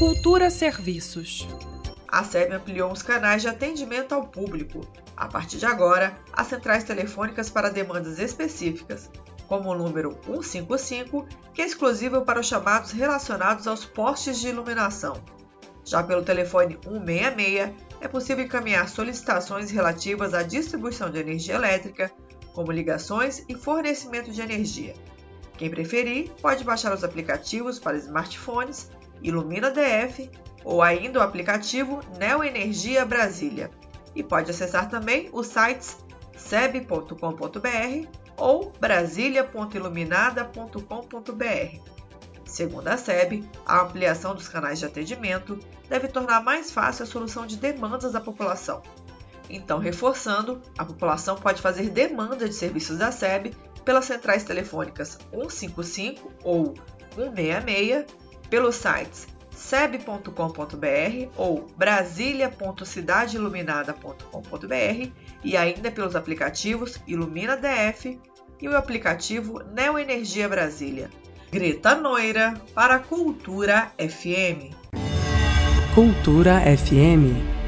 Cultura Serviços. A SEB ampliou os canais de atendimento ao público. A partir de agora, as centrais telefônicas para demandas específicas, como o número 155, que é exclusivo para os chamados relacionados aos postes de iluminação. Já pelo telefone 166, é possível encaminhar solicitações relativas à distribuição de energia elétrica, como ligações e fornecimento de energia. Quem preferir, pode baixar os aplicativos para smartphones Ilumina DF ou ainda o aplicativo Neo Energia Brasília. E pode acessar também os sites seb.com.br ou brasilia.iluminada.com.br. Segundo a SEB, a ampliação dos canais de atendimento deve tornar mais fácil a solução de demandas da população. Então, reforçando, a população pode fazer demanda de serviços da SEB pelas centrais telefônicas 155 ou 166, pelos sites seb.com.br ou brasilia.cidadeiluminada.com.br e ainda pelos aplicativos Ilumina DF e o aplicativo Neo Energia Brasília. Greta Noira para Cultura FM. Cultura FM